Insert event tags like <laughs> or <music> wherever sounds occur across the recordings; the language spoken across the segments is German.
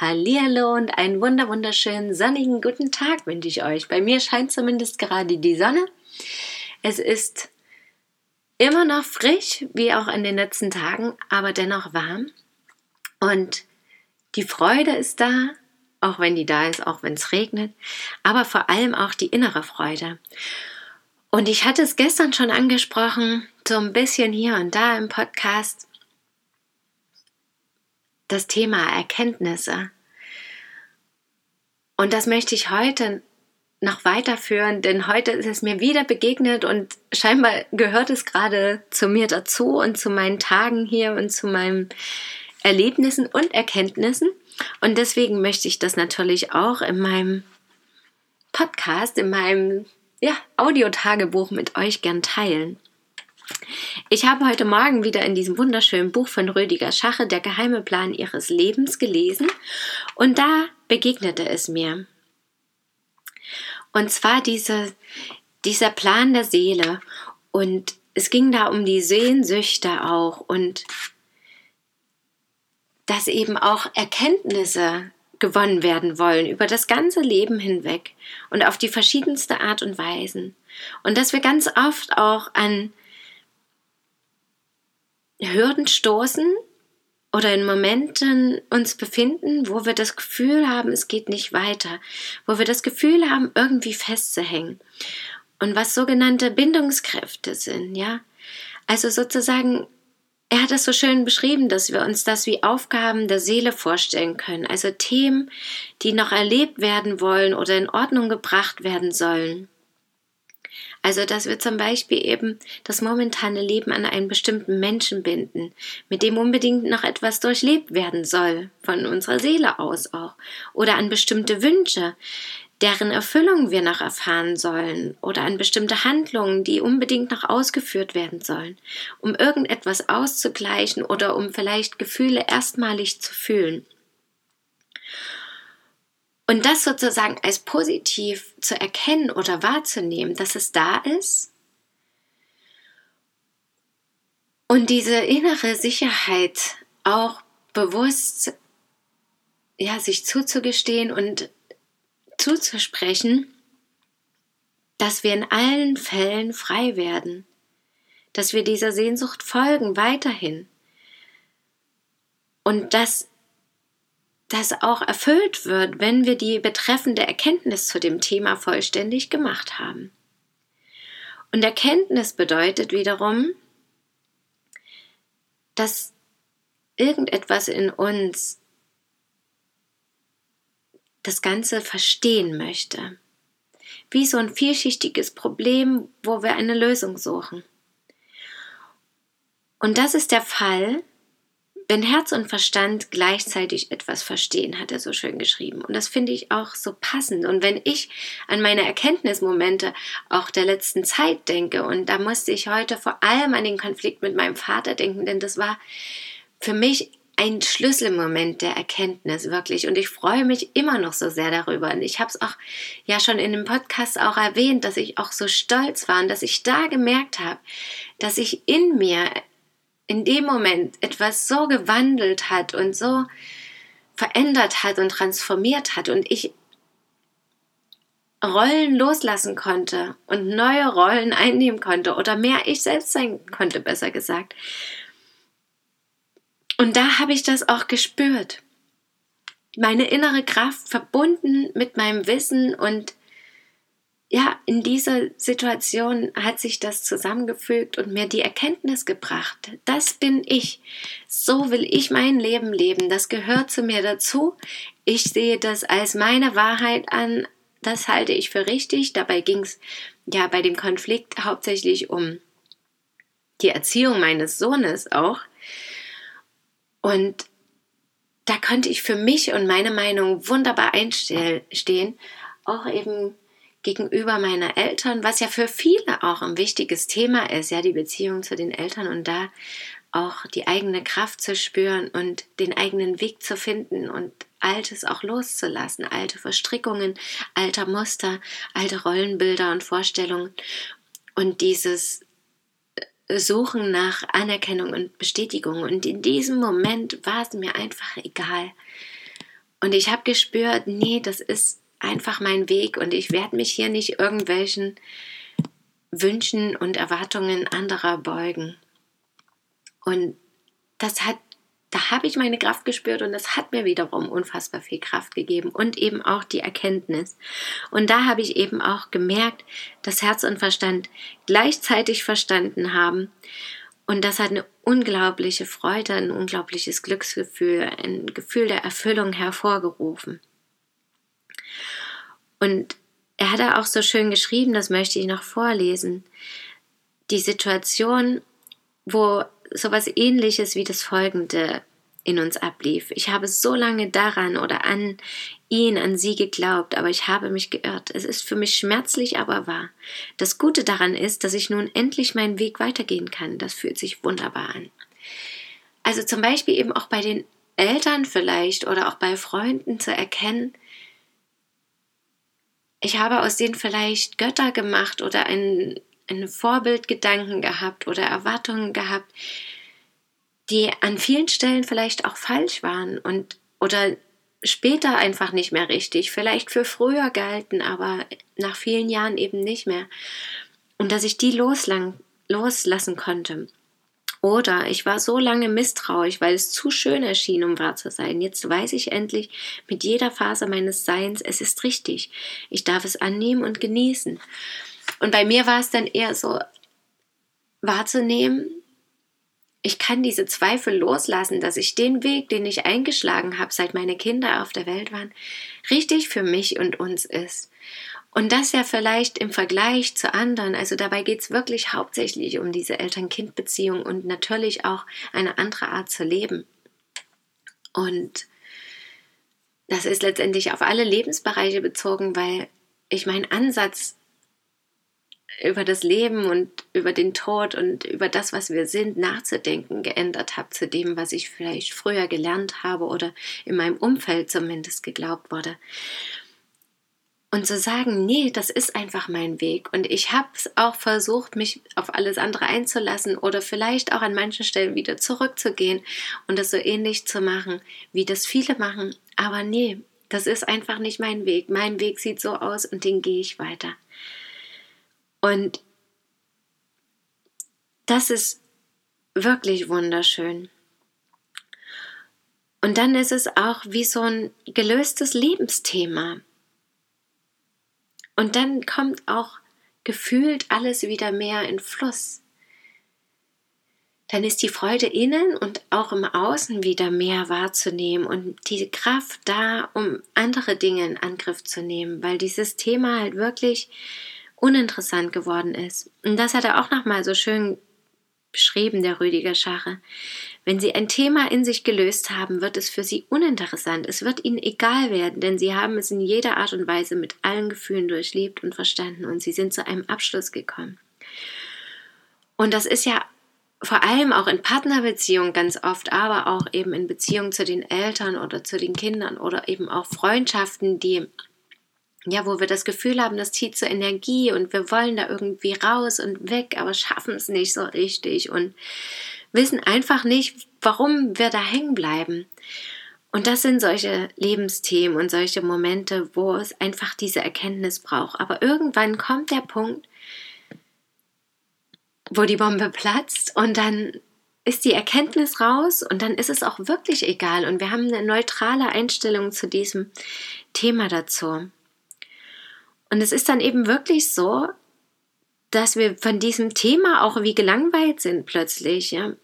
Hallihallo und einen wunder wunderschönen sonnigen guten Tag wünsche ich euch. Bei mir scheint zumindest gerade die Sonne. Es ist immer noch frisch, wie auch in den letzten Tagen, aber dennoch warm. Und die Freude ist da, auch wenn die da ist, auch wenn es regnet, aber vor allem auch die innere Freude. Und ich hatte es gestern schon angesprochen, so ein bisschen hier und da im Podcast, das Thema Erkenntnisse. Und das möchte ich heute noch weiterführen, denn heute ist es mir wieder begegnet und scheinbar gehört es gerade zu mir dazu und zu meinen Tagen hier und zu meinen Erlebnissen und Erkenntnissen. Und deswegen möchte ich das natürlich auch in meinem Podcast, in meinem ja, Audiotagebuch mit euch gern teilen. Ich habe heute Morgen wieder in diesem wunderschönen Buch von Rüdiger Schache Der geheime Plan ihres Lebens gelesen und da begegnete es mir. Und zwar diese, dieser Plan der Seele und es ging da um die Sehnsüchte auch und dass eben auch Erkenntnisse gewonnen werden wollen über das ganze Leben hinweg und auf die verschiedenste Art und Weisen. Und dass wir ganz oft auch an Hürden stoßen oder in Momenten uns befinden, wo wir das Gefühl haben, es geht nicht weiter, wo wir das Gefühl haben, irgendwie festzuhängen. Und was sogenannte Bindungskräfte sind, ja. Also sozusagen, er hat es so schön beschrieben, dass wir uns das wie Aufgaben der Seele vorstellen können, also Themen, die noch erlebt werden wollen oder in Ordnung gebracht werden sollen. Also, dass wir zum Beispiel eben das momentane Leben an einen bestimmten Menschen binden, mit dem unbedingt noch etwas durchlebt werden soll, von unserer Seele aus auch, oder an bestimmte Wünsche, deren Erfüllung wir noch erfahren sollen, oder an bestimmte Handlungen, die unbedingt noch ausgeführt werden sollen, um irgendetwas auszugleichen oder um vielleicht Gefühle erstmalig zu fühlen. Und das sozusagen als positiv zu erkennen oder wahrzunehmen, dass es da ist. Und diese innere Sicherheit auch bewusst, ja, sich zuzugestehen und zuzusprechen, dass wir in allen Fällen frei werden, dass wir dieser Sehnsucht folgen weiterhin und dass das auch erfüllt wird, wenn wir die betreffende Erkenntnis zu dem Thema vollständig gemacht haben. Und Erkenntnis bedeutet wiederum, dass irgendetwas in uns das Ganze verstehen möchte. Wie so ein vielschichtiges Problem, wo wir eine Lösung suchen. Und das ist der Fall, wenn Herz und Verstand gleichzeitig etwas verstehen, hat er so schön geschrieben. Und das finde ich auch so passend. Und wenn ich an meine Erkenntnismomente auch der letzten Zeit denke, und da musste ich heute vor allem an den Konflikt mit meinem Vater denken, denn das war für mich ein Schlüsselmoment der Erkenntnis, wirklich. Und ich freue mich immer noch so sehr darüber. Und ich habe es auch ja schon in dem Podcast auch erwähnt, dass ich auch so stolz war und dass ich da gemerkt habe, dass ich in mir in dem Moment etwas so gewandelt hat und so verändert hat und transformiert hat und ich Rollen loslassen konnte und neue Rollen einnehmen konnte oder mehr ich selbst sein konnte, besser gesagt. Und da habe ich das auch gespürt. Meine innere Kraft verbunden mit meinem Wissen und ja, in dieser Situation hat sich das zusammengefügt und mir die Erkenntnis gebracht. Das bin ich. So will ich mein Leben leben. Das gehört zu mir dazu. Ich sehe das als meine Wahrheit an. Das halte ich für richtig. Dabei ging es ja bei dem Konflikt hauptsächlich um die Erziehung meines Sohnes auch. Und da konnte ich für mich und meine Meinung wunderbar einstehen, auch eben gegenüber meiner Eltern, was ja für viele auch ein wichtiges Thema ist, ja, die Beziehung zu den Eltern und da auch die eigene Kraft zu spüren und den eigenen Weg zu finden und Altes auch loszulassen, alte Verstrickungen, alter Muster, alte Rollenbilder und Vorstellungen und dieses Suchen nach Anerkennung und Bestätigung. Und in diesem Moment war es mir einfach egal. Und ich habe gespürt, nee, das ist einfach mein Weg und ich werde mich hier nicht irgendwelchen Wünschen und Erwartungen anderer beugen. Und das hat, da habe ich meine Kraft gespürt und das hat mir wiederum unfassbar viel Kraft gegeben und eben auch die Erkenntnis. Und da habe ich eben auch gemerkt, dass Herz und Verstand gleichzeitig verstanden haben. Und das hat eine unglaubliche Freude, ein unglaubliches Glücksgefühl, ein Gefühl der Erfüllung hervorgerufen. Und er hat auch so schön geschrieben, das möchte ich noch vorlesen. Die Situation, wo sowas ähnliches wie das folgende in uns ablief. Ich habe so lange daran oder an ihn, an sie geglaubt, aber ich habe mich geirrt. Es ist für mich schmerzlich, aber wahr. Das Gute daran ist, dass ich nun endlich meinen Weg weitergehen kann. Das fühlt sich wunderbar an. Also zum Beispiel eben auch bei den Eltern vielleicht oder auch bei Freunden zu erkennen, ich habe aus denen vielleicht Götter gemacht oder einen, einen Vorbildgedanken gehabt oder Erwartungen gehabt, die an vielen Stellen vielleicht auch falsch waren und oder später einfach nicht mehr richtig, vielleicht für früher galten, aber nach vielen Jahren eben nicht mehr. Und dass ich die loslang, loslassen konnte. Oder ich war so lange misstrauisch, weil es zu schön erschien, um wahr zu sein. Jetzt weiß ich endlich mit jeder Phase meines Seins, es ist richtig. Ich darf es annehmen und genießen. Und bei mir war es dann eher so wahrzunehmen, ich kann diese Zweifel loslassen, dass ich den Weg, den ich eingeschlagen habe, seit meine Kinder auf der Welt waren, richtig für mich und uns ist. Und das ja vielleicht im Vergleich zu anderen, also dabei geht es wirklich hauptsächlich um diese Eltern-Kind-Beziehung und natürlich auch eine andere Art zu leben. Und das ist letztendlich auf alle Lebensbereiche bezogen, weil ich meinen Ansatz über das Leben und über den Tod und über das, was wir sind, nachzudenken geändert habe zu dem, was ich vielleicht früher gelernt habe oder in meinem Umfeld zumindest geglaubt wurde. Und zu sagen, nee, das ist einfach mein Weg. Und ich habe es auch versucht, mich auf alles andere einzulassen oder vielleicht auch an manchen Stellen wieder zurückzugehen und das so ähnlich zu machen, wie das viele machen. Aber nee, das ist einfach nicht mein Weg. Mein Weg sieht so aus und den gehe ich weiter. Und das ist wirklich wunderschön. Und dann ist es auch wie so ein gelöstes Lebensthema. Und dann kommt auch gefühlt alles wieder mehr in Fluss. Dann ist die Freude innen und auch im Außen wieder mehr wahrzunehmen und die Kraft da, um andere Dinge in Angriff zu nehmen, weil dieses Thema halt wirklich uninteressant geworden ist. Und das hat er auch nochmal so schön beschrieben, der Rüdiger Schache. Wenn Sie ein Thema in sich gelöst haben, wird es für Sie uninteressant. Es wird Ihnen egal werden, denn Sie haben es in jeder Art und Weise mit allen Gefühlen durchlebt und verstanden und Sie sind zu einem Abschluss gekommen. Und das ist ja vor allem auch in Partnerbeziehungen ganz oft, aber auch eben in Beziehungen zu den Eltern oder zu den Kindern oder eben auch Freundschaften, die ja, wo wir das Gefühl haben, das zieht zur Energie und wir wollen da irgendwie raus und weg, aber schaffen es nicht so richtig und wissen einfach nicht, warum wir da hängen bleiben. Und das sind solche Lebensthemen und solche Momente, wo es einfach diese Erkenntnis braucht. Aber irgendwann kommt der Punkt, wo die Bombe platzt und dann ist die Erkenntnis raus und dann ist es auch wirklich egal und wir haben eine neutrale Einstellung zu diesem Thema dazu. Und es ist dann eben wirklich so, dass wir von diesem Thema auch wie gelangweilt sind plötzlich, ja.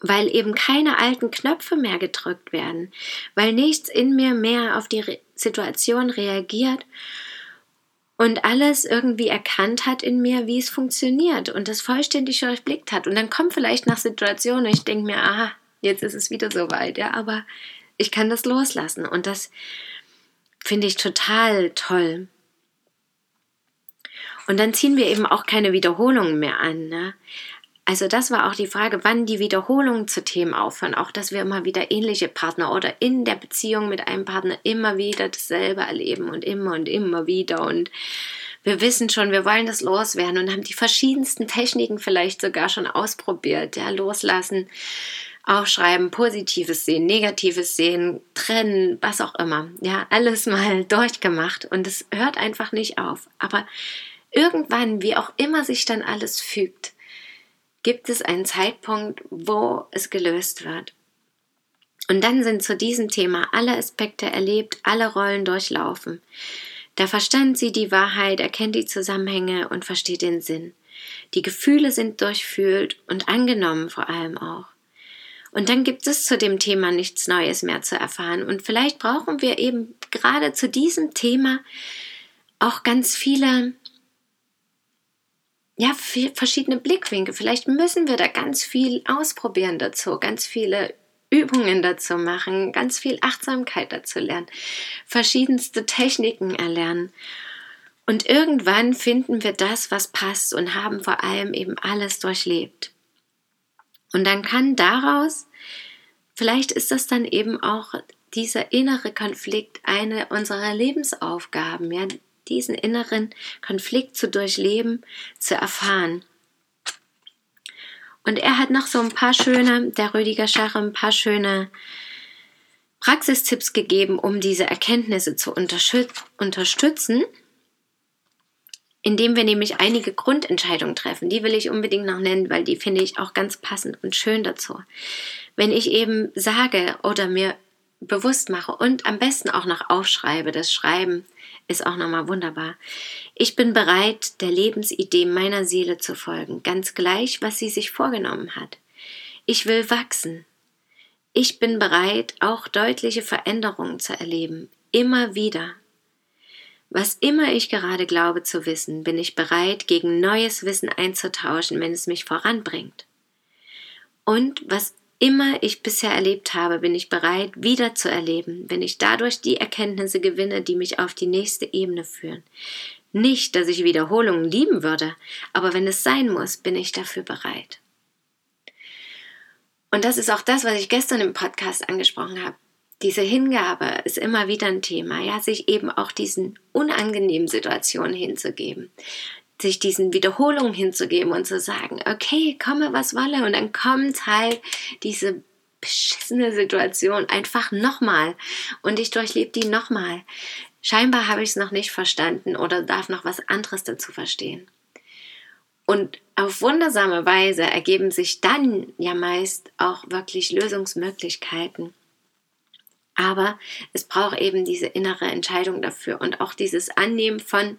Weil eben keine alten Knöpfe mehr gedrückt werden, weil nichts in mir mehr auf die Re Situation reagiert und alles irgendwie erkannt hat in mir, wie es funktioniert und das vollständig durchblickt hat. Und dann kommt vielleicht nach Situationen, ich denke mir, aha, jetzt ist es wieder soweit, ja, aber ich kann das loslassen und das finde ich total toll. Und dann ziehen wir eben auch keine Wiederholungen mehr an. Ne? Also das war auch die Frage, wann die Wiederholungen zu Themen aufhören. Auch, dass wir immer wieder ähnliche Partner oder in der Beziehung mit einem Partner immer wieder dasselbe erleben und immer und immer wieder. Und wir wissen schon, wir wollen das loswerden und haben die verschiedensten Techniken vielleicht sogar schon ausprobiert. Ja, loslassen, aufschreiben, positives sehen, negatives sehen, trennen, was auch immer. Ja, alles mal <laughs> durchgemacht und es hört einfach nicht auf. Aber irgendwann, wie auch immer sich dann alles fügt, gibt es einen Zeitpunkt, wo es gelöst wird. Und dann sind zu diesem Thema alle Aspekte erlebt, alle Rollen durchlaufen. Der Verstand sieht die Wahrheit, erkennt die Zusammenhänge und versteht den Sinn. Die Gefühle sind durchfühlt und angenommen vor allem auch. Und dann gibt es zu dem Thema nichts Neues mehr zu erfahren. Und vielleicht brauchen wir eben gerade zu diesem Thema auch ganz viele ja, verschiedene Blickwinkel. Vielleicht müssen wir da ganz viel ausprobieren dazu, ganz viele Übungen dazu machen, ganz viel Achtsamkeit dazu lernen, verschiedenste Techniken erlernen. Und irgendwann finden wir das, was passt und haben vor allem eben alles durchlebt. Und dann kann daraus, vielleicht ist das dann eben auch dieser innere Konflikt eine unserer Lebensaufgaben, ja, diesen inneren Konflikt zu durchleben, zu erfahren. Und er hat noch so ein paar schöne, der Rüdiger Schache, ein paar schöne Praxistipps gegeben, um diese Erkenntnisse zu unterstützen, indem wir nämlich einige Grundentscheidungen treffen. Die will ich unbedingt noch nennen, weil die finde ich auch ganz passend und schön dazu. Wenn ich eben sage oder mir bewusst mache und am besten auch noch aufschreibe, das Schreiben ist auch nochmal wunderbar. Ich bin bereit, der Lebensidee meiner Seele zu folgen, ganz gleich, was sie sich vorgenommen hat. Ich will wachsen. Ich bin bereit, auch deutliche Veränderungen zu erleben, immer wieder. Was immer ich gerade glaube zu wissen, bin ich bereit, gegen neues Wissen einzutauschen, wenn es mich voranbringt. Und was immer ich bisher erlebt habe, bin ich bereit, wieder zu erleben, wenn ich dadurch die Erkenntnisse gewinne, die mich auf die nächste Ebene führen. Nicht, dass ich Wiederholungen lieben würde, aber wenn es sein muss, bin ich dafür bereit. Und das ist auch das, was ich gestern im Podcast angesprochen habe. Diese Hingabe ist immer wieder ein Thema, ja, sich eben auch diesen unangenehmen Situationen hinzugeben sich diesen Wiederholungen hinzugeben und zu sagen, okay, komme was wolle und dann kommt halt diese beschissene Situation einfach nochmal und ich durchlebe die nochmal. Scheinbar habe ich es noch nicht verstanden oder darf noch was anderes dazu verstehen. Und auf wundersame Weise ergeben sich dann ja meist auch wirklich Lösungsmöglichkeiten. Aber es braucht eben diese innere Entscheidung dafür und auch dieses Annehmen von,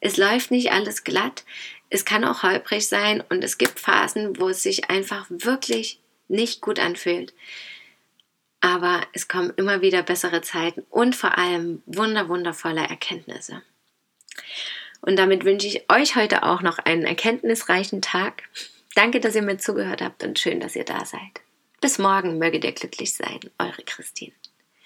es läuft nicht alles glatt, es kann auch holprig sein und es gibt Phasen, wo es sich einfach wirklich nicht gut anfühlt. Aber es kommen immer wieder bessere Zeiten und vor allem wunder, wundervolle Erkenntnisse. Und damit wünsche ich euch heute auch noch einen erkenntnisreichen Tag. Danke, dass ihr mir zugehört habt und schön, dass ihr da seid. Bis morgen möge ihr glücklich sein, eure Christine.